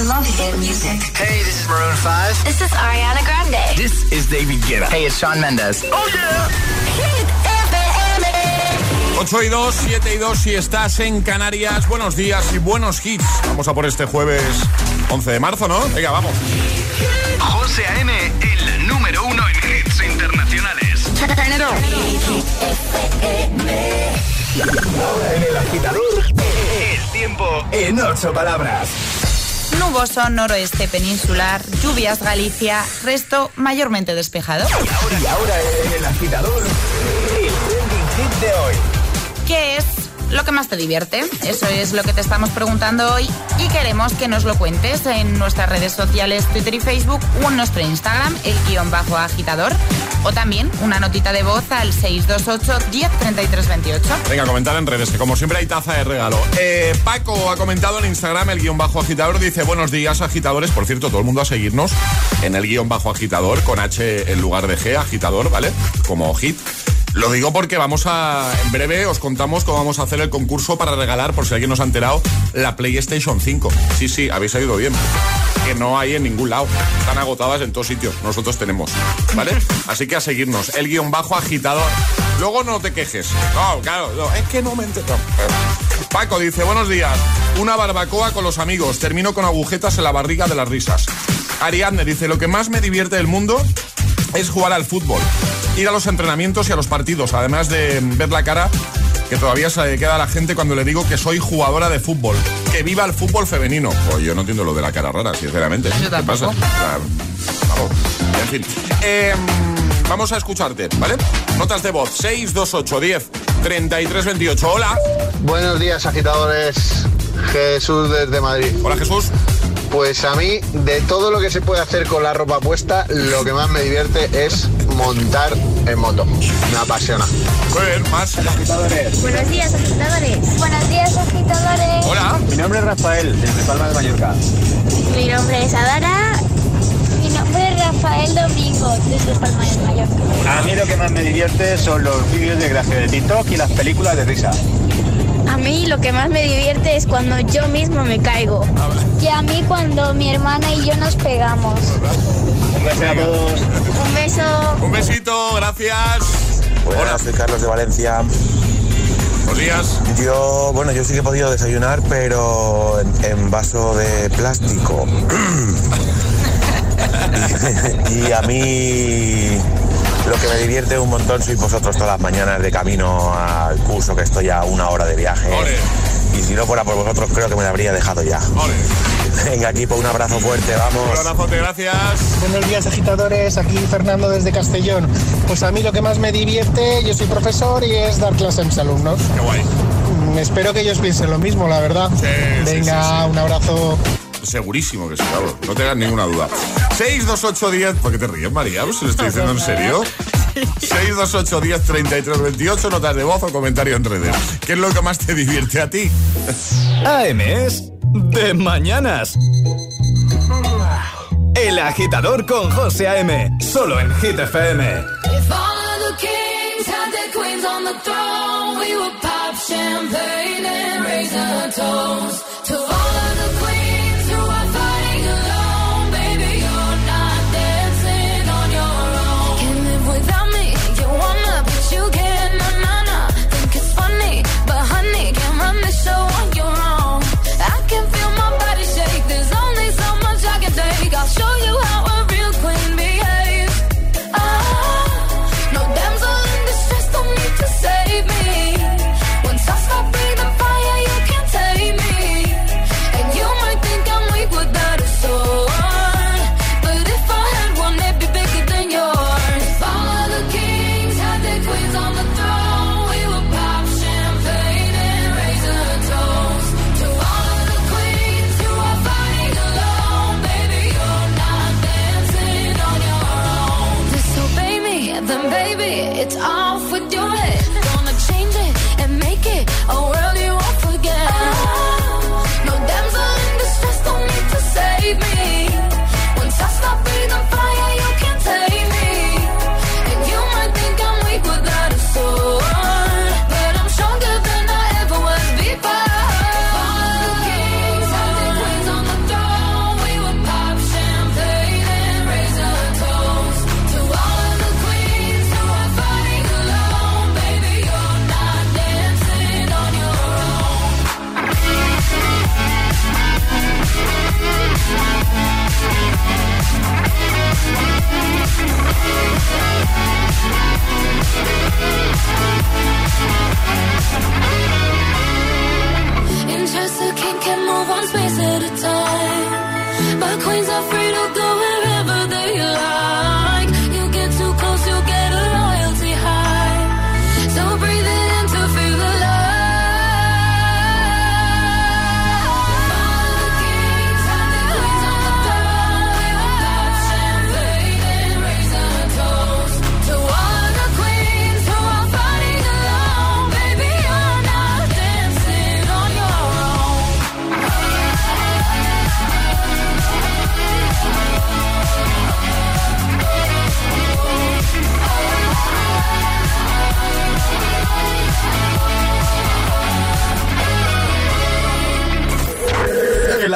I love hit music. Hey, this is Maroon 5. This is Ariana Grande. This is David Guetta. Hey, it's Sean Mendes. Oh yeah. Hit FM. 8 y 2, 7 y 2 si estás en Canarias. Buenos días y buenos hits. Vamos a por este jueves 11 de marzo, ¿no? Venga, vamos. José A.M., el número uno en hits internacionales. Ahora en el agitador, El tiempo en ocho palabras. Nuboso noroeste peninsular, lluvias Galicia, resto mayormente despejado. Y ahora el agitador, el trending hit de hoy. ¿Qué es lo que más te divierte? Eso es lo que te estamos preguntando hoy y queremos que nos lo cuentes en nuestras redes sociales Twitter y Facebook o en nuestro Instagram, el guion bajo agitador, o también una notita de voz al 628 103328. Venga, comentar en redes, que como siempre hay taza de regalo. Eh, Paco ha comentado en Instagram el guion bajo agitador, dice buenos días agitadores. Por cierto, todo el mundo a seguirnos en el guion bajo agitador, con H en lugar de G, agitador, ¿vale? Como hit. Lo digo porque vamos a, en breve os contamos cómo vamos a hacer el concurso para regalar, por si alguien nos ha enterado, la PlayStation 5. Sí, sí, habéis oído bien. Que no hay en ningún lado. Están agotadas en todos sitios. Nosotros tenemos. ¿Vale? Así que a seguirnos. El guion bajo agitador. Luego no te quejes. No, claro, es que no me entero. Paco dice, buenos días. Una barbacoa con los amigos. Termino con agujetas en la barriga de las risas. Ariadne dice, lo que más me divierte del mundo es jugar al fútbol, ir a los entrenamientos y a los partidos, además de ver la cara que todavía se le queda a la gente cuando le digo que soy jugadora de fútbol. Que viva el fútbol femenino. Pues yo no entiendo lo de la cara rara, sinceramente. ¿Qué pasa? La- en fin. Em, vamos a escucharte, ¿vale? Notas de voz 628 10 33 28. Hola. Buenos días, agitadores. Jesús desde Madrid. Hola Jesús. Pues a mí, de todo lo que se puede hacer con la ropa puesta, lo que más me divierte es montar en moto. Me apasiona. Muy bien, más. Buenos días, agitadores. Buenos días, agitadores. Hola. Mi nombre es Rafael, desde Palma de Mallorca. Mi nombre es Adara. Mi nombre es Rafael Domingo, desde Palma de Mallorca. A mí lo que más me divierte son los vídeos de gracia de TikTok y las películas de risa. A mí lo que más me divierte es cuando yo mismo me caigo. Y a mí cuando mi hermana y yo nos pegamos. Un beso a todos. Un beso. Un besito, gracias. Hola. soy Carlos de Valencia. Buenos días. Yo, bueno, yo sí que he podido desayunar, pero en, en vaso de plástico. y, y a mí lo que me divierte un montón sois vosotros todas las mañanas de camino al curso, que estoy a una hora de viaje. Ole. Y si no fuera por vosotros, creo que me la habría dejado ya. Ole. Venga, equipo, un abrazo fuerte, Un vamos. abrazote, gracias. Buenos días agitadores, aquí Fernando desde Castellón. Pues a mí lo que más me divierte, yo soy profesor y es dar clase a mis alumnos. Qué guay. Mm, Espero que ellos piensen lo mismo, la verdad. Sí, sí, Venga, sí, sí. un abrazo. Segurísimo que sí, claro. No tengas ninguna duda. 628 10. ¿Por qué te ríes, María? ¿Se lo estoy diciendo en serio? 628 10 33 28. Notas de voz o comentario en redes. ¿Qué es lo que más te divierte a ti? AM es de mañanas. El agitador con José A.M. Solo en Hit FM. If all of the kings had their queens on the throne, we would pop champagne and raise a toast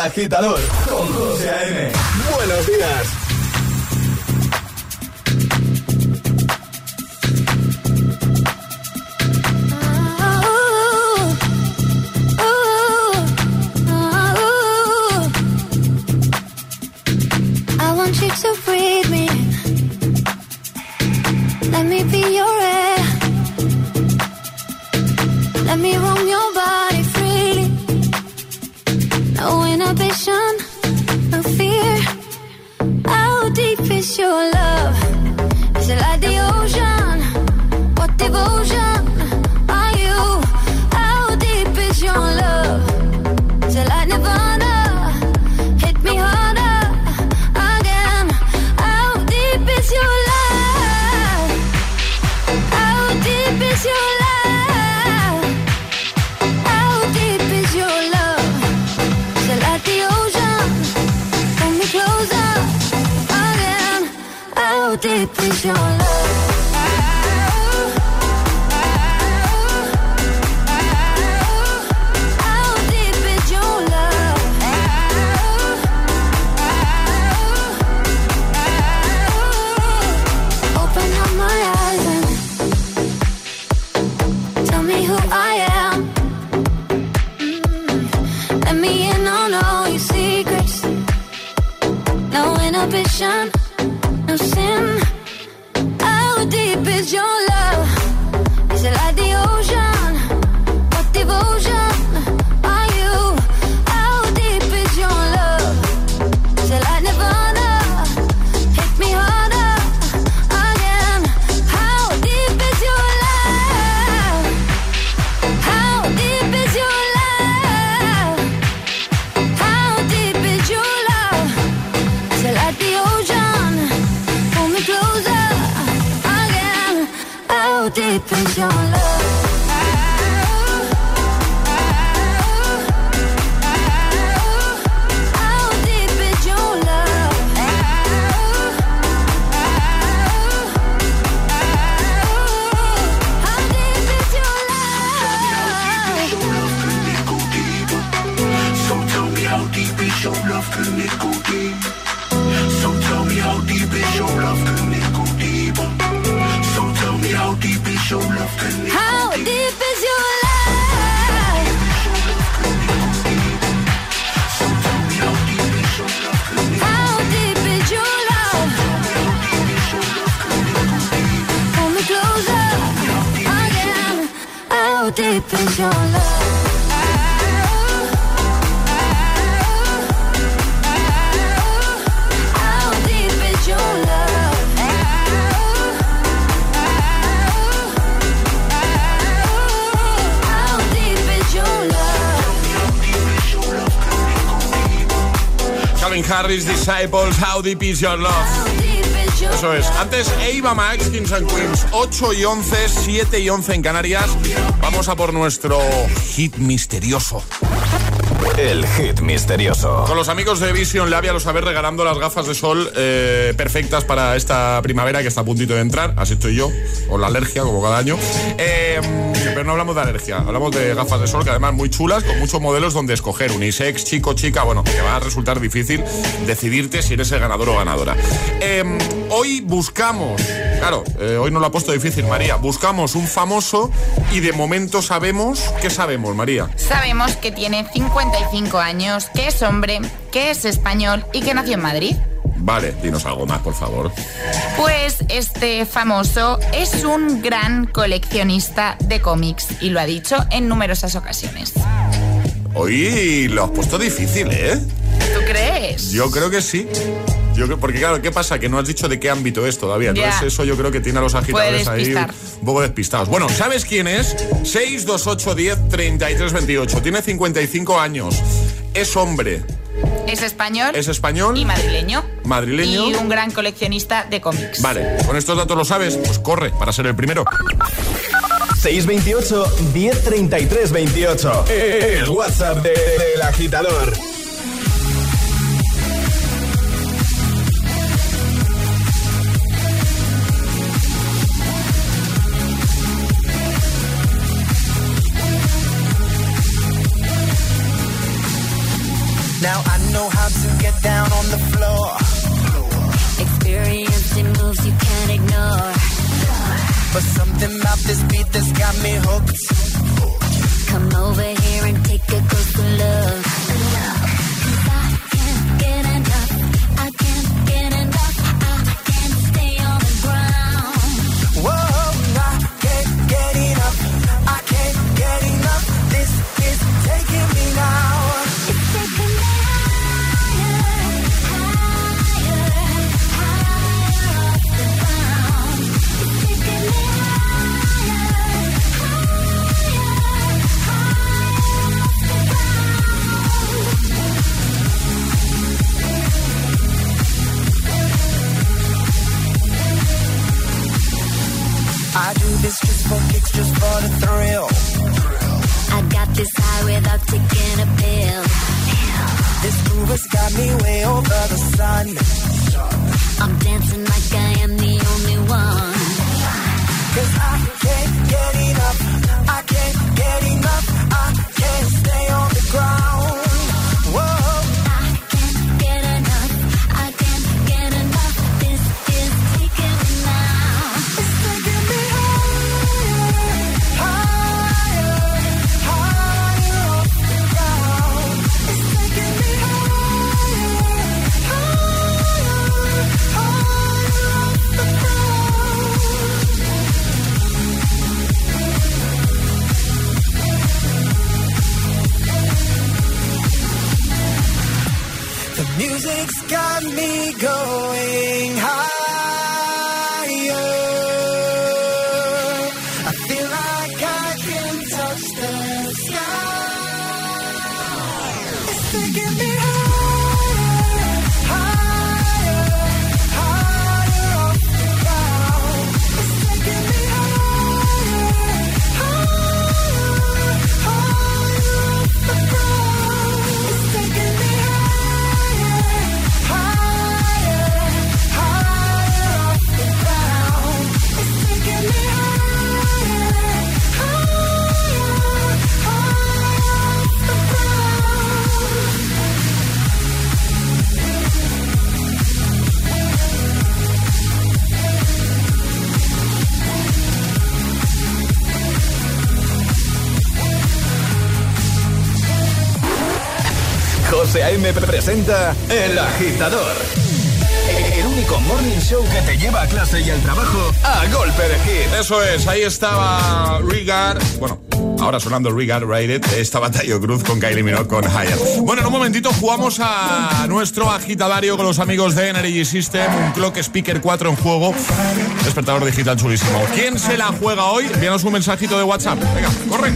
agitador con José A.M. Buenos días. Disciples, How Deep Is Your Love. Eso es. Antes Eva Max, Kings and Queens, 8 y 11, 7 y 11 en Canarias. Vamos a por nuestro hit misterioso. El hit misterioso. Con los amigos de Vision Labia los sabes regalando las gafas de sol eh, perfectas para esta primavera que está a puntito de entrar. Así estoy yo, con la alergia, como cada año. Eh, pero no hablamos de alergia, hablamos de gafas de sol que además muy chulas, con muchos modelos donde escoger unisex, chico, chica. Bueno, que va a resultar difícil decidirte si eres el ganador o ganadora. Eh, hoy buscamos, claro, eh, hoy no lo ha puesto difícil, María. Buscamos un famoso y de momento sabemos, ¿qué sabemos, María? Sabemos que tiene 55 años, que es hombre, que es español y que nació en Madrid. Vale, dinos algo más, por favor. Pues este famoso es un gran coleccionista de cómics y lo ha dicho en numerosas ocasiones. Hoy lo has puesto difícil, ¿eh? ¿Tú crees? Yo creo que sí. Yo creo, porque claro, ¿qué pasa? Que no has dicho de qué ámbito es todavía. Entonces eso yo creo que tiene a los agitadores ahí un poco despistados. Bueno, ¿sabes quién es? 628 10 33 28. Tiene 55 años. Es hombre. Es español Es español. y madrileño. Madrileño. Y un gran coleccionista de cómics. Vale, con estos datos lo sabes. Pues corre para ser el primero. 628 1033 28. El WhatsApp de- del agitador. Now I know how to get down on the floor. Experiencing moves you can't ignore. But something about this beat that's got me hooked. Come over here and take a closer look. Just for the thrill. I got this high without taking a pill. This groove has got me way over the sun. I'm dancing like I am the only one. Cause I can't get enough. I can't get enough. I can't stay on the ground. Music's got me going José A.M. presenta El Agitador. El único morning show que te lleva a clase y al trabajo a golpe de hit. Eso es, ahí estaba Rigard. Bueno, ahora sonando Rigard Rated. Estaba Tayo Cruz con Kylie Minogue con Higher. Bueno, en un momentito jugamos a nuestro agitadario con los amigos de Energy System. Un Clock Speaker 4 en juego. Despertador digital chulísimo. ¿Quién se la juega hoy? Envíanos un mensajito de WhatsApp. Venga, corre.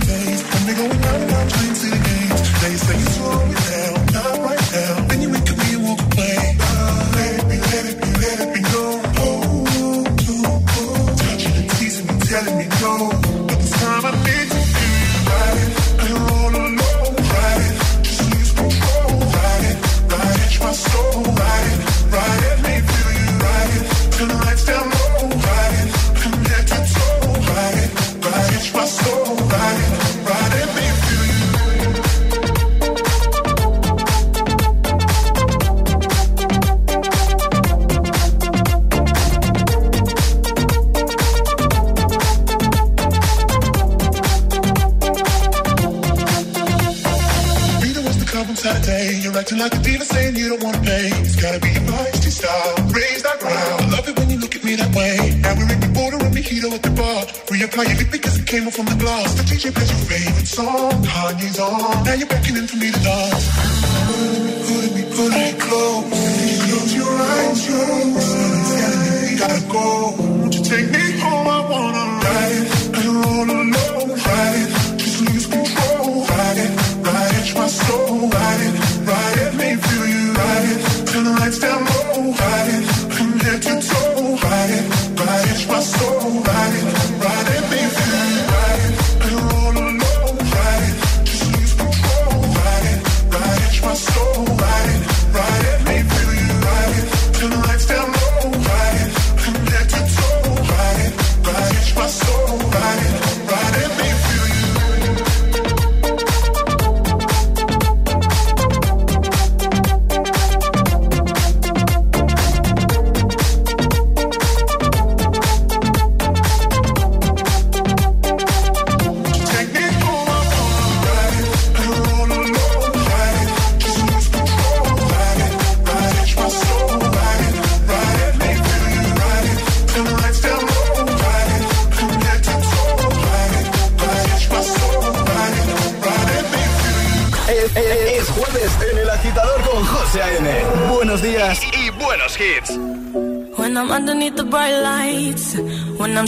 You don't wanna pay. It's gotta be your feisty style. Raise that ground. I love it when you look at me that way. Now we're in the border and mojito at the bar. Reapply your lip because it came off from the glass. The DJ plays your favorite song. Kanye's on. Now you're beckoning for me to dance. Pulling me, pulling me, close. Close your eyes, telling me we gotta go. Won't you take me home? I wanna ride it. I don't alone. Ride it. Just lose control. Ride it, ride it. My soul. Turn the lights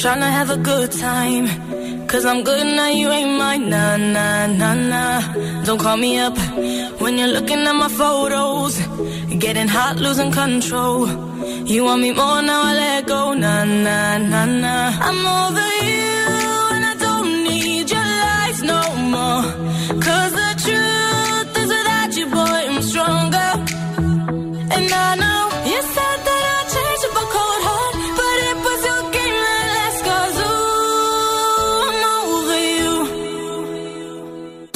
trying to have a good time. Cause I'm good now, you ain't mine. Nah, nah, nah, nah. Don't call me up when you're looking at my photos. Getting hot, losing control. You want me more now, I let go. Nah, nah, nah, nah. I'm over you, and I don't need your lies no more.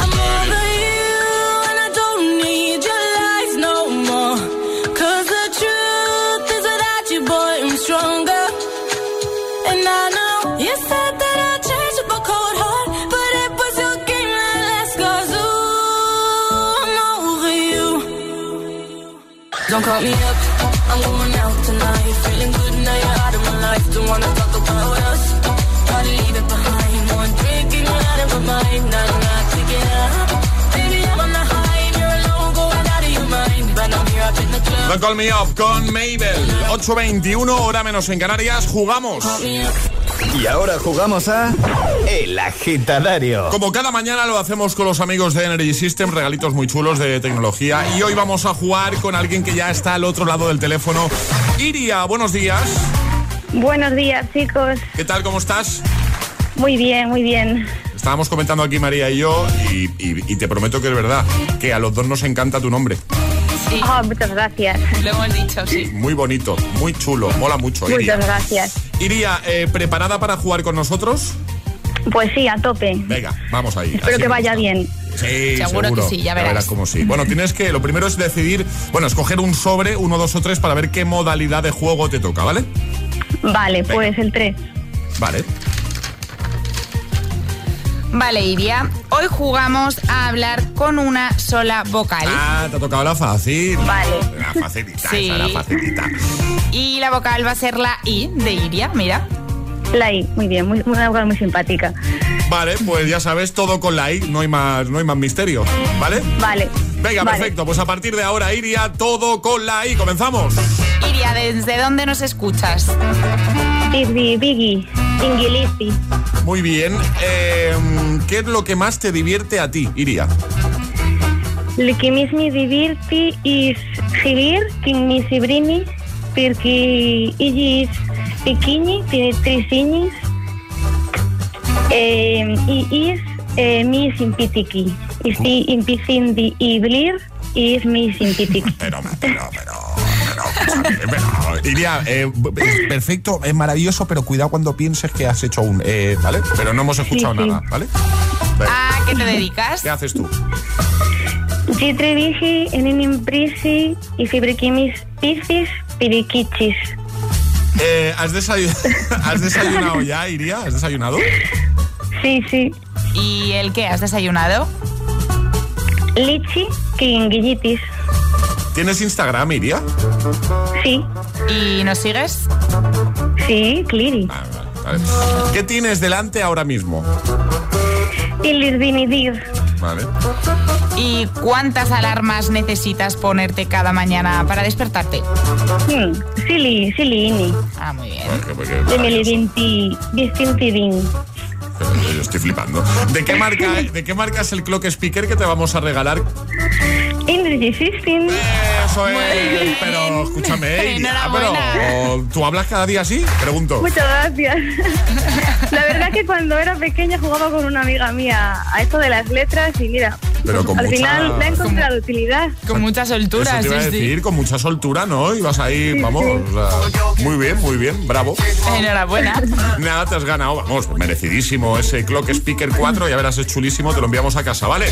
I'm over you, and I don't need your lies no the truth is you, boy, I'm stronger. And I know you said that I'd change cold heart, but it was your game that I'm over you. Don't call me up, I'm going out tonight. Feeling good now you're life. Don't wanna talk about us. Gotta leave it behind. One drink and you're out of my mind. Not enough to get up. Baby, I'm on the high and you're alone, going out of your mind. But I'm here up in the club. Don't Call Me Up con Mabel. 8.21, hora menos en Canarias. Jugamos. Y ahora jugamos a El Agitadario. Como cada mañana lo hacemos con los amigos de Energy System, regalitos muy chulos de tecnología. Y hoy vamos a jugar con alguien que ya está al otro lado del teléfono. Iria, buenos días. Buenos días, chicos. ¿Qué tal? ¿Cómo estás? Muy bien, muy bien. Estábamos comentando aquí María y yo, y, y- y te prometo que es verdad, que a los dos nos encanta tu nombre. Sí, Ah, muchas gracias. lo hemos dicho, sí. Muy bonito, muy chulo, mola mucho. Iria. Muchas gracias. Iria, eh, ¿preparada para jugar con nosotros? Pues sí, a tope. Venga, vamos ahí. Espero así que vaya gusta. bien. Sí, Seguro que sí, ya verás. cómo sí. Bueno, tienes que, lo primero es decidir, bueno, escoger un sobre, uno, dos o tres, para ver qué modalidad de juego te toca, ¿vale? Vale, Venga. pues el 3. Vale. Vale, Iria, hoy jugamos a hablar con una sola vocal. Ah, te ha tocado la fácil. Vale. La facilita, Sí. esa, la facilita. Y la vocal va a ser la I de Iria, mira. La I, muy bien, muy, una vocal muy simpática. Vale, pues ya sabes, todo con la I, no hay más, no hay más misterio, ¿vale? Vale. Venga, Vale. perfecto, pues a partir de ahora, Iria, todo con la I, comenzamos. Iria, ¿desde dónde nos escuchas? Biggie, Biggie, Ingilisi. Muy bien, eh, ¿qué es lo que más te divierte a ti, Iria? El que més me divirti és Javier, que me sobrini, perquè ell és pequeño, tiene tres años, eh, y es eh, muy simpático. Estoy empezando a hablar y es muy simpático. Pero, pero, pero, pero, pero, Iria, eh, es perfecto, es maravilloso, pero cuidado cuando pienses que has hecho un, eh, ¿vale? Pero no hemos escuchado Sí, sí. nada, ¿vale? ¿A qué te dedicas? ¿Qué haces tú? Yo en una empresa y peces periquiches. Eh, ¿has, desayu- ¿Has desayunado ya, Iria? ¿Has desayunado? Sí, Sí, sí. ¿Y el qué? ¿Has desayunado? Lichi Kinguillitis. ¿Tienes Instagram, Iria? Sí. ¿Y nos sigues? Sí, Cliri. Vale. ¿Qué tienes delante ahora mismo? Ilirvinidir. Vale. ¿Y cuántas alarmas necesitas ponerte cada mañana para despertarte? Hmm. Sili, Silini. Ah, muy bien. Porque- porque-. Yo estoy flipando. ¿De qué marca, de qué marca es el clock speaker que te vamos a regalar? Energy System. Eso es. Pero escúchame, Iria, pero. ¿tú hablas cada día así? Pregunto. Muchas gracias. La verdad que cuando era pequeña jugaba con una amiga mía a esto de las letras y mira, Pero con al mucha- final le he encontrado utilidad. Con mucha soltura, Eso te iba a sí. decir, con mucha soltura, ¿no? Y vas ahí, vamos, o sea, muy bien, muy bien, bravo. Enhorabuena. Nada, te has ganado, vamos, merecidísimo ese Clock Speaker 4, ya verás, es chulísimo, te lo enviamos a casa, ¿vale?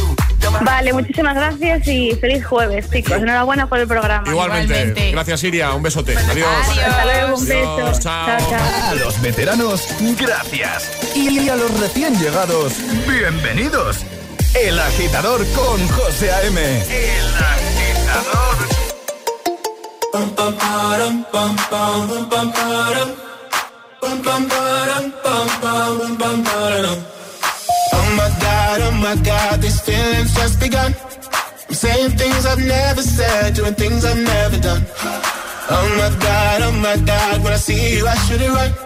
Vale, muchísimas gracias y feliz jueves, chicos. Enhorabuena por el programa. Igualmente. Gracias, Iria, un besote. Adiós. Hasta luego, un beso. Adiós, chao. Chao, chao. A los veteranos, gracias. Y a los recién llegados, bienvenidos. El agitador con José A.M. El agitador. Oh my god, oh my god, these feelings just begun. I'm saying things I've never said, doing things I've never done. Oh my god, oh my god, when I see you, I should it right.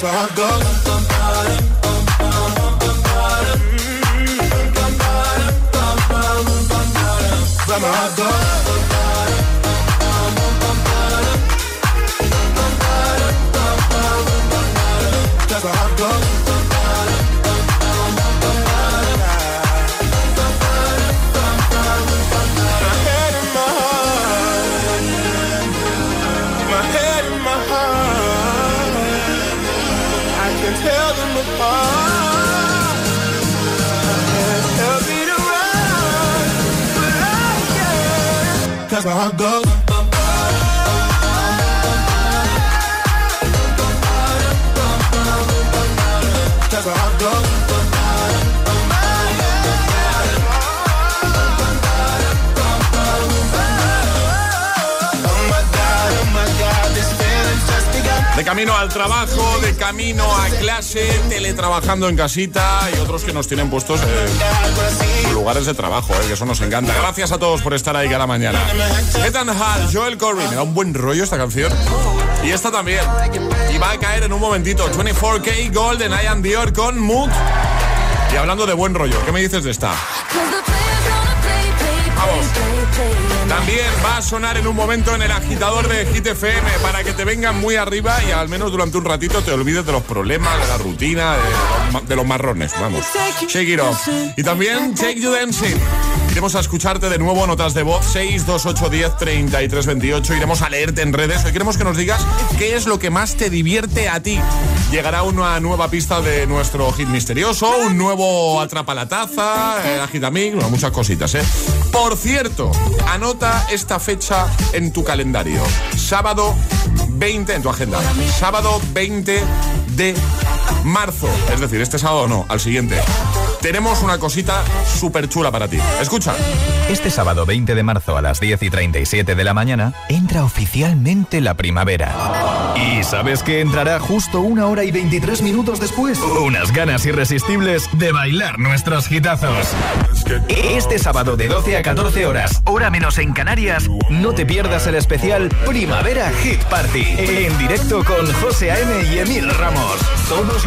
Cause my heart goes. Camino al trabajo, de camino a clase, teletrabajando en casita y otros que nos tienen puestos en sus lugares de trabajo, eh, que eso nos encanta. Gracias a todos por estar ahí cada mañana. Ethan Hall, Joel Corey, me da un buen rollo esta canción. Y esta también. Y va a caer en un momentito. 24K Golden, I am Dior con Mood. Y hablando de buen rollo, ¿qué me dices de esta? Vamos. También va a sonar en un momento en el agitador de Hit FM para que te vengan muy arriba y al menos durante un ratito te olvides de los problemas, de la rutina, de los, marrones. Vamos. Shake it off. Y también Take You Dancing. Iremos a escucharte de nuevo, notas de voz 62810 3328. Iremos a leerte en redes. Hoy queremos que nos digas qué es lo que más te divierte a ti. Llegará una nueva pista de nuestro hit misterioso, un nuevo atrapa la taza, eh, agitamix, bueno, muchas cositas, ¿eh? Por cierto, anota esta fecha en tu calendario. Sábado 20 en tu agenda. Sábado 20 de marzo, es decir, este sábado no, al siguiente, tenemos una cosita súper chula para ti. Escucha. Este sábado 20 de marzo a las 10 y 37 de la mañana entra oficialmente la primavera. ¿Y sabes que entrará justo una hora y 23 minutos después? Unas ganas irresistibles de bailar nuestros hitazos. Este sábado de 12 a 14 horas, hora menos en Canarias, no te pierdas el especial Primavera Hit Party. En directo con José A.M. y Emil Ramos. Todos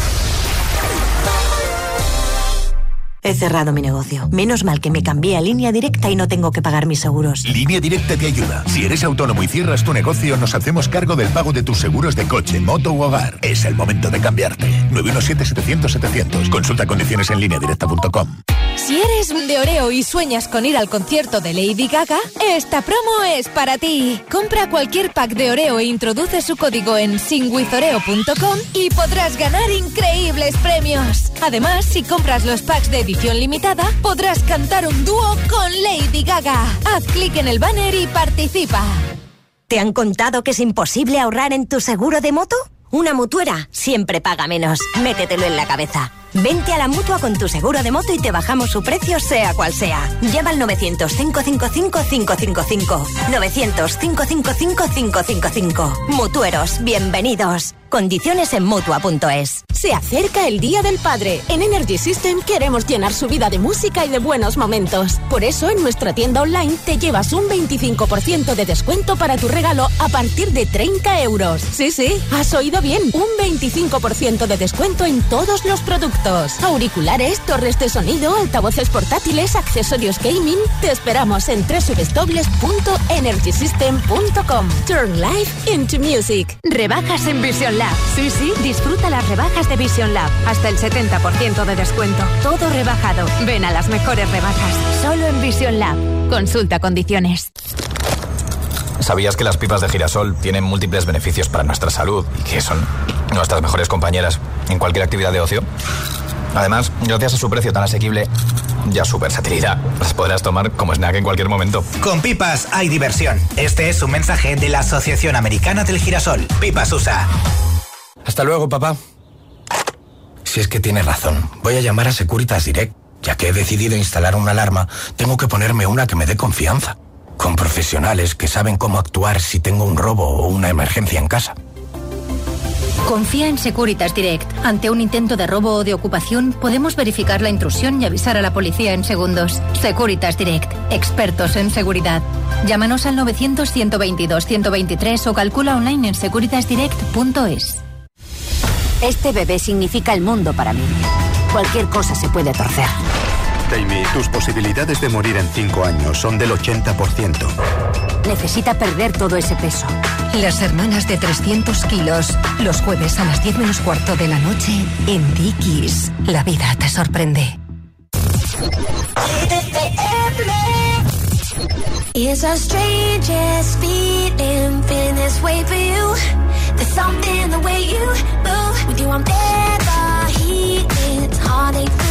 He cerrado mi negocio. Menos mal que me cambié a línea directa y no tengo que pagar mis seguros. Línea Directa te ayuda. Si eres autónomo y cierras tu negocio, nos hacemos cargo del pago de tus seguros de coche, moto u hogar. Es el momento de cambiarte. 917-700-700. Consulta condiciones en lineadirecta.com. Si eres de Oreo y sueñas con ir al concierto de Lady Gaga, esta promo es para ti. Compra cualquier pack de Oreo e introduce su código en singwithoreo.com y podrás ganar increíbles premios. Además, si compras los packs de edición limitada, podrás cantar un dúo con Lady Gaga. Haz clic en el banner y participa. ¿Te han contado que es imposible ahorrar en tu seguro de moto? Una mutuera siempre paga menos. Métetelo en la cabeza. Vente a la mutua con tu seguro de moto y te bajamos su precio, sea cual sea. Llama al 900-555-555. 900-555-555. Mutueros, bienvenidos. Condiciones en mutua.es. Se acerca el Día del Padre. En Energy System queremos llenar su vida de música y de buenos momentos. Por eso en nuestra tienda online te llevas un 25% de descuento para tu regalo a partir de 30 euros. Sí, sí, has oído bien. Un 25% de descuento en todos los productos. Auriculares, torres de sonido, altavoces portátiles, accesorios gaming. Te esperamos en www.energysystem.com. Turn life into music. Rebajas en Vision Lab. Sí, sí, disfruta las rebajas de Vision Lab. Hasta el 70% de descuento. Todo rebajado. Ven a las mejores rebajas. Solo en Vision Lab. Consulta condiciones. ¿Sabías que las pipas de girasol tienen múltiples beneficios para nuestra salud y que son nuestras mejores compañeras en cualquier actividad de ocio? Además, gracias a su precio tan asequible y a su versatilidad, las podrás tomar como snack en cualquier momento. Con pipas hay diversión. Este es un mensaje de la Asociación Americana del Girasol. Pipas USA. Hasta luego, papá. Si es que tiene razón, voy a llamar a Securitas Direct. Ya que he decidido instalar una alarma, tengo que ponerme una que me dé confianza. Con profesionales que saben cómo actuar si tengo un robo o una emergencia en casa. Confía en Securitas Direct. Ante un intento de robo o de ocupación, podemos verificar la intrusión y avisar a la policía en segundos. Securitas Direct. Expertos en seguridad. Llámanos al 900-122-123 o calcula online en securitasdirect.es. Este bebé significa el mundo para mí. Cualquier cosa se puede torcer. Tammy, tus posibilidades de morir en 5 años son del 80%. Necesita perder todo ese peso. Las hermanas de 300 kilos, los jueves a las 10 menos cuarto de la noche en Dickies. La vida te sorprende. It's a strangest feeling, feeling this way for you. There's something the way you move. With you, I'm never healing. It's heartache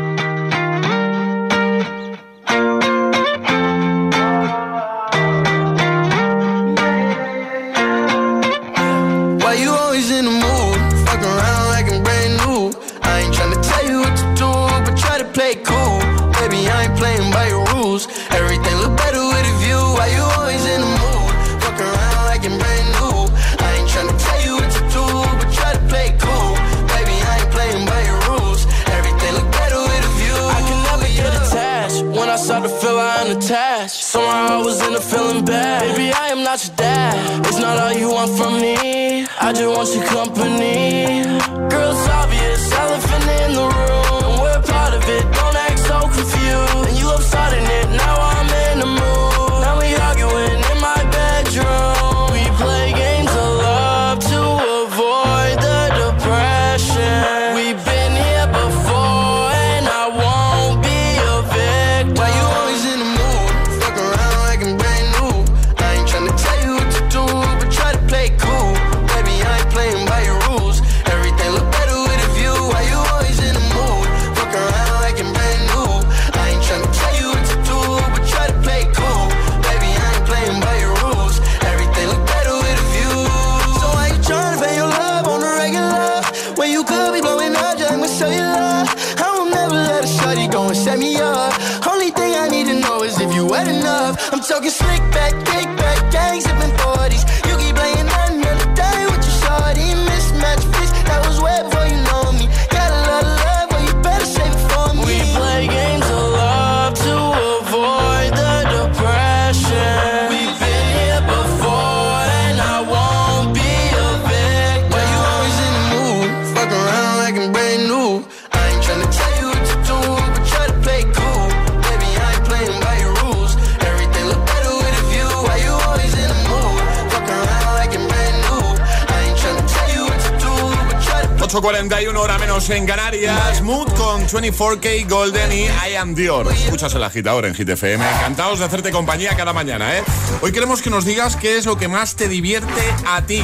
8.41 hora menos en Canarias. Mood con 24K Golden y I Am Dior. Escuchas el agitador en GTFM. Encantados de hacerte compañía cada mañana, ¿eh? Hoy queremos que nos digas qué es lo que más te divierte a ti.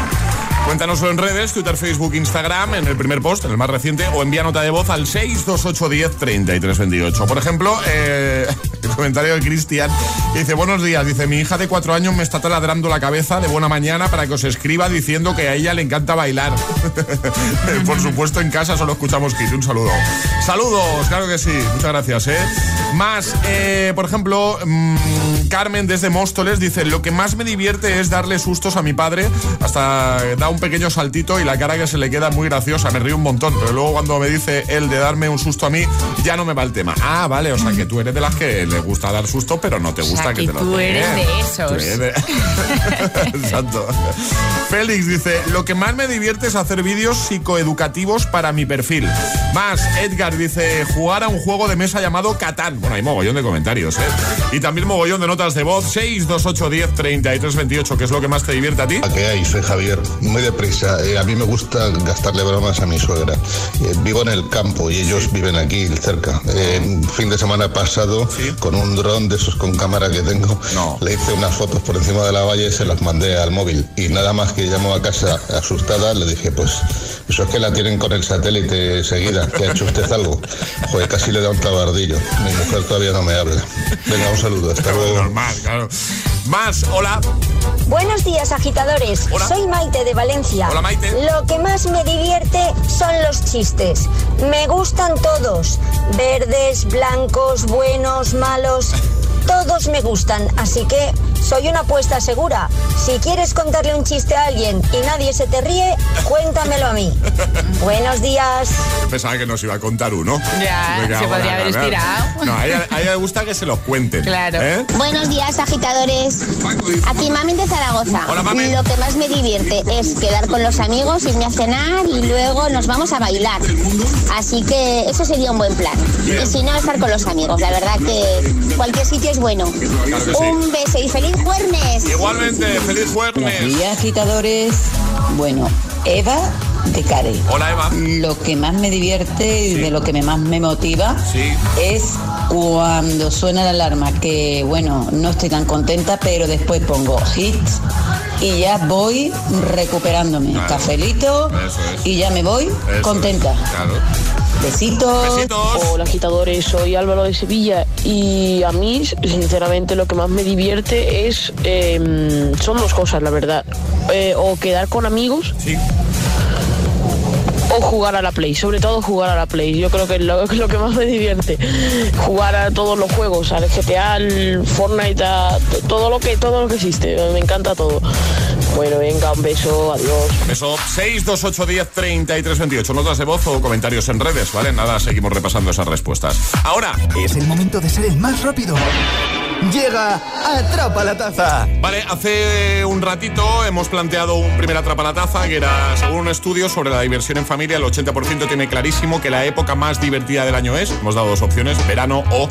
Cuéntanoslo en redes, Twitter, Facebook, Instagram, en el primer post, en el más reciente, o envía nota de voz al 628103328. Por ejemplo, eh, comentario de Cristian dice, buenos días, dice, mi hija de cuatro años me está taladrando la cabeza de buena mañana para que os escriba diciendo que a ella le encanta bailar. Por supuesto, en casa solo escuchamos Kit. Un saludo. Saludos, claro que sí. Muchas gracias, ¿eh? Más, eh, por ejemplo, mm, Carmen desde Móstoles dice, lo que más me divierte es darle sustos a mi padre, hasta da un pequeño saltito y la cara que se le queda muy graciosa, me río un montón, pero luego cuando me dice él de darme un susto a mí, ya no me va el tema. Ah, vale, o sea que tú eres de las que le gusta dar susto, pero no te gusta que, que te lo tú den. eres de esos. Tú eres de- Exacto. Félix dice, lo que más me divierte es hacer vídeos psicoeducativos para mi perfil. Más, Edgar dice, jugar a un juego de mesa llamado Catán. Bueno, hay mogollón de comentarios, ¿eh? Y también mogollón de notas de voz, 628 10 33 28, que es lo que más te divierte a ti. ¿A qué hay? Soy Javier. Muy deprisa. Eh, a mí me gusta gastarle bromas a mi suegra. Eh, vivo en el campo y ellos viven aquí cerca. Eh, fin de semana pasado, con un dron de esos con cámara que tengo, le hice unas fotos por encima de la valla y se las mandé al móvil. Y nada más que llamó a casa asustada, le dije, pues eso es que la tienen con el satélite seguida. ¿Que ha hecho usted algo? Joder, casi le da un tabardillo. Mi mujer todavía no me habla. Venga, un saludo. Hasta luego. Normal, claro. Más, hola. Buenos días, agitadores. Soy Maite de Valencia. Hola, Maite. Lo que más me divierte son los chistes. Me gustan todos. Verdes, blancos, buenos, malos. Todos me gustan, así que soy una apuesta segura. Si quieres contarle un chiste a alguien y nadie se te ríe, cuéntamelo a mí. Buenos días. Pensaba que nos iba a contar uno. Ya, Venga, se podría haber estirado. No, a ella, a ella le gusta que se los cuenten. Claro. ¿eh? Buenos días, agitadores. Aquí Mami de Zaragoza. Hola, Mami. Lo que más me divierte es quedar con los amigos, irme a cenar y luego nos vamos a bailar. Así que eso sería un buen plan. Y si no, estar con los amigos. La verdad que cualquier sitio es bueno. Claro que sí. Un beso y feliz jueves. Igualmente, feliz Buenos jueves. días, agitadores. Bueno, Eva de Care. Hola, Eva. Lo que más me divierte y de lo que más me motiva es cuando suena la alarma, que bueno, no estoy tan contenta, pero después pongo hits y ya voy recuperándome. Claro. Cafelito Eso es. y ya me voy Eso contenta. es, Claro. Besitos. Hola agitadores, soy Álvaro de Sevilla y a mí sinceramente lo que más me divierte es em, son dos cosas la verdad, Eh, o quedar con amigos o jugar a la Play, sobre todo jugar a la Play. Yo creo que es lo, lo que más me divierte. Jugar a todos los juegos, al GTA, al Fortnite, a todo lo que todo lo que existe. Me encanta todo. Bueno, venga, un beso, adiós. Beso 628 10 33 28. Notas de voz o comentarios en redes, ¿vale? Nada, seguimos repasando esas respuestas. Ahora. Es el momento de ser el más rápido. Llega Atrapa la Taza. Vale, hace un ratito hemos planteado un primer Atrapa la Taza que era, según un estudio sobre la diversión en familia, el 80% tiene clarísimo que la época más divertida del año es, hemos dado dos opciones, verano o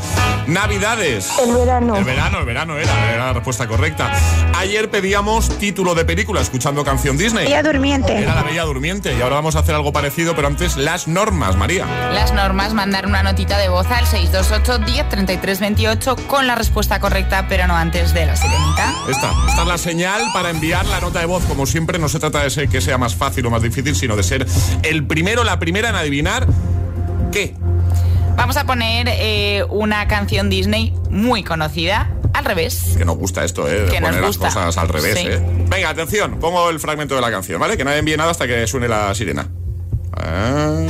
navidades. El verano. El verano, el verano era, era la respuesta correcta. Ayer pedíamos título de película escuchando canción Disney. Bella Durmiente. Era la Bella Durmiente y ahora vamos a hacer algo parecido, pero antes las normas, María. Las normas, mandar una notita de voz al 628 10 33 28 con la respuesta correcta, pero no antes de la sirenita. Esta, esta es la señal para enviar la nota de voz. Como siempre, no se trata de ser que sea más fácil o más difícil, sino de ser el primero, la primera en adivinar qué. Vamos a poner eh, una canción Disney muy conocida al revés. Que nos gusta esto, ¿eh? De Que nos poner las gusta. cosas al revés, Sí. ¿eh? Venga, atención, pongo el fragmento de la canción, ¿vale? Que nadie envíe nada hasta que suene la sirena. Ah.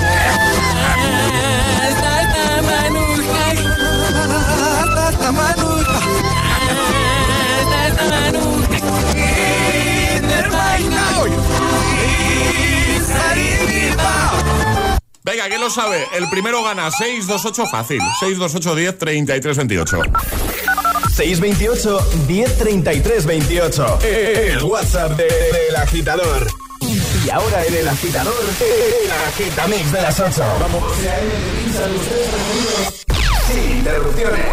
Venga, ¿quién lo sabe? El primero gana 628 fácil. 628 10 33 28. 628 1033 28. El WhatsApp de- del agitador. Y ahora en el agitador, el agitamix de las 8. Vamos. Sin interrupciones.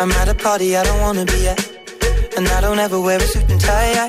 I'm at a party I don't wanna be at. And I don't ever wear a suit and tie. I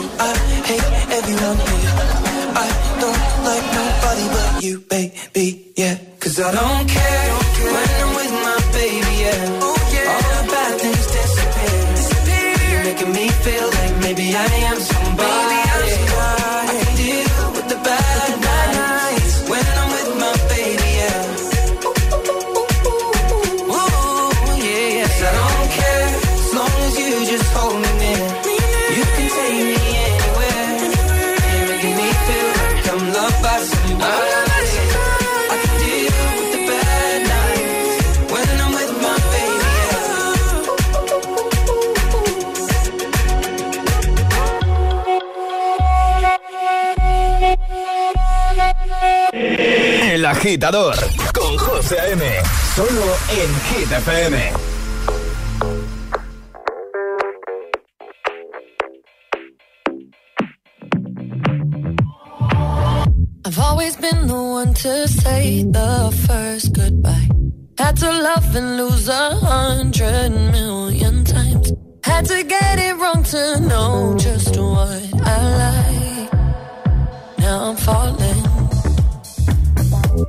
agitador con José A.M. Solo en Hit FM.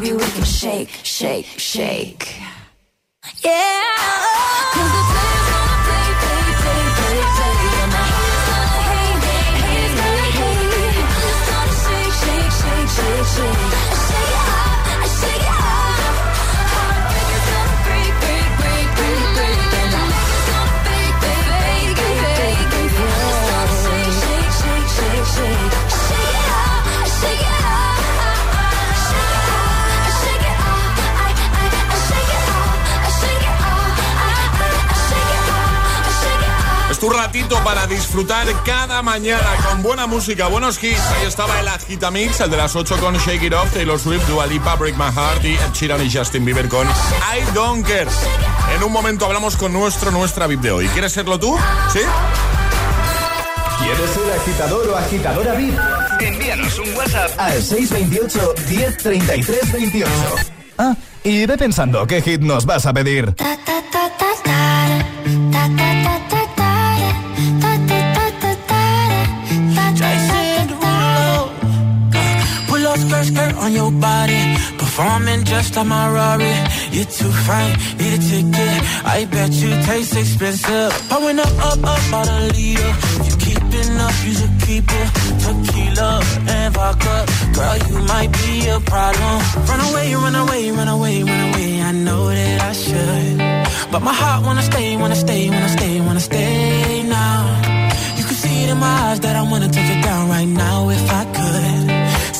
Baby? We can shake, shake, shake. Yeah. 'Cause the players wanna play, play, play, play, play. And the gonna hate, hate, hate, hate, hate. Just gonna shake, shake, shake, shake, shake. Tu ratito para disfrutar cada mañana con buena música, buenos hits. Ahí estaba el Agitamix, el de las 8 con Shake It Off, Taylor Swift, Dua Lipa, Break My Heart y Ed Sheeran y Justin Bieber con I Don't Care. En un momento hablamos con nuestro, nuestra VIP de hoy. ¿Quieres serlo tú? ¿Sí? ¿Quieres ser agitador o agitadora VIP? Envíanos un WhatsApp al 628 1033 28. Ah, y ve pensando qué hit nos vas a pedir. Jason skirt, skirt on your body. Performing just like my Rari. You're too fine, need a ticket. I bet you taste expensive. Pouring up, up, up, out a leader. You keeping up, you should keep it. Tequila and vodka. Girl, you might be a problem. Run away, run away, run away, run away. I know that I should. But my heart wanna stay, wanna stay, wanna stay, wanna stay now. You can see it in my eyes that I wanna take it down right now if I could.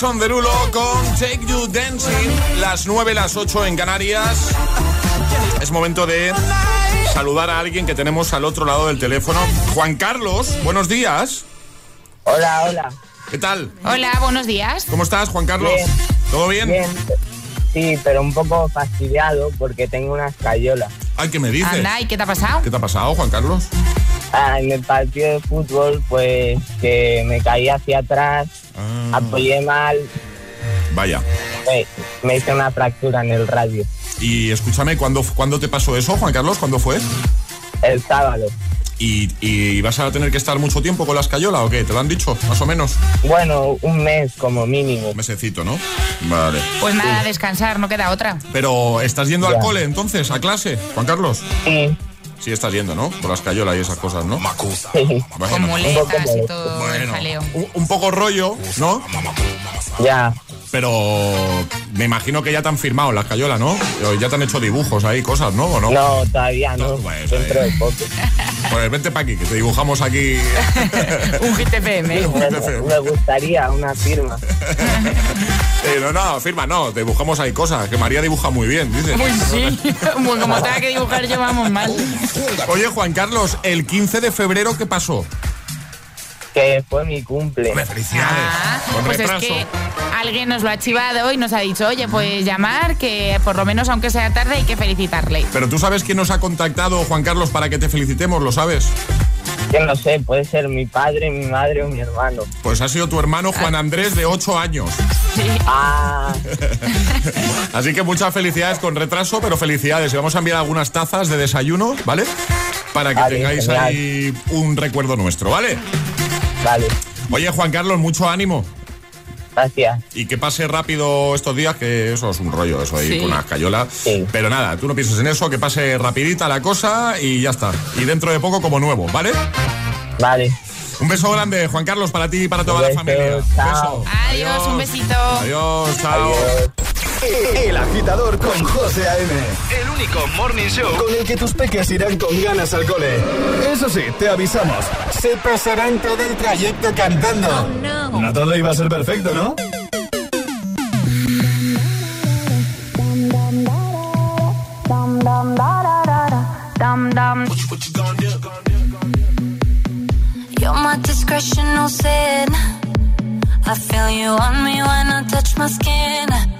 Jason Derulo con Take You Dancing, las 9, las 8 en Canarias. Es momento de saludar a alguien que tenemos al otro lado del teléfono. Juan Carlos, buenos días. Hola, hola. ¿Qué tal? Hola, buenos días. ¿Cómo estás, Juan Carlos? Bien. ¿Todo bien? Bien. Sí, pero un poco fastidiado porque tengo una escayola. Ay, ¿qué me dices? Anda, ¿y qué te ha pasado? ¿Qué te ha pasado, Juan Carlos? Ah, en el partido de fútbol, pues que me caí hacia atrás, Ah. apoyé mal, Vaya. me, me hice una fractura en el radio. Y escúchame, ¿cuándo, ¿cuándo te pasó eso, Juan Carlos? ¿Cuándo fue? El sábado. ¿Y, y vas a tener que estar mucho tiempo con la escayola o qué? ¿Te lo han dicho, más o menos? Bueno, un mes como mínimo. Un mesecito, ¿no? Vale. Pues nada, descansar, no queda otra. Pero, ¿estás yendo al cole entonces, a clase, Juan Carlos? Sí. Sí, estás yendo, ¿no? Con la escayola y esas cosas, ¿no? Sí. Bueno. Con muletas y todo el Bueno, jaleo. un, un poco rollo, ¿no? Ya. Pero me imagino que ya te han firmado la escayola, ¿no? Ya te han hecho dibujos ahí, cosas, ¿no? ¿O no? No, todavía no. Pues, Dentro de poco. Pues vente para aquí, que te dibujamos aquí. Un FM. Me, me gustaría una firma. Eh, no, no, firma, no, te dibujamos ahí cosas, que María dibuja muy bien, dice. Pues sí, bueno, como tenga que dibujar yo vamos mal. Oye, Juan Carlos, el 15 de febrero, ¿qué pasó? Que fue mi cumple. felicidades. Ah, Con pues retraso. es que alguien nos lo ha chivado y nos ha dicho, oye, pues llamar, que por lo menos aunque sea tarde hay que felicitarle. Pero tú sabes quién nos ha contactado, Juan Carlos, para que te felicitemos, ¿lo sabes? Yo no sé, puede ser mi padre, mi madre o mi hermano. Pues ha sido tu hermano Juan Andrés de 8 años. Ah, Así que muchas felicidades con retraso, pero felicidades. Y vamos a enviar algunas tazas de desayuno, ¿vale? Para que Vale, tengáis genial. ahí un recuerdo nuestro, ¿vale? vale. Oye, Juan Carlos, mucho ánimo. Gracias. Y que pase rápido estos días, que eso es un rollo, eso ahí Sí. con la escayola. Pero nada, tú no pienses en eso, que pase rapidita la cosa y ya está. Y dentro de poco como nuevo, ¿vale? Vale. Un beso grande, Juan Carlos, para ti y para toda la beso, familia. Un beso. Adiós, un besito. Adiós, chao. El agitador con José A.M. El único morning show con el que tus peques irán con ganas al cole. Eso sí, te avisamos. Se pasarán todo el trayecto cantando. no. todo iba a ser perfecto, ¿no? You're my discretion, no sin. I feel you on me when I touch my skin.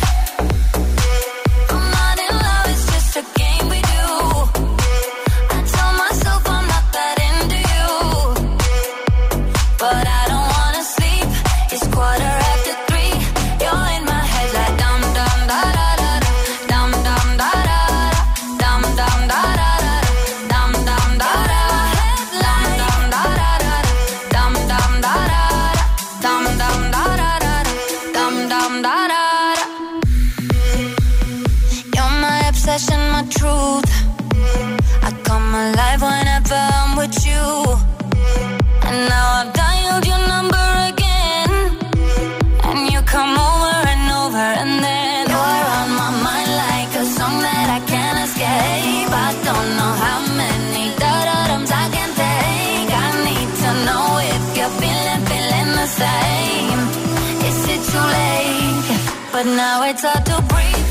Same. Is it too late? But now it's hard to breathe.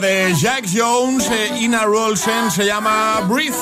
De Jack Jones, eh, Ina Rolsen, se llama Breathe.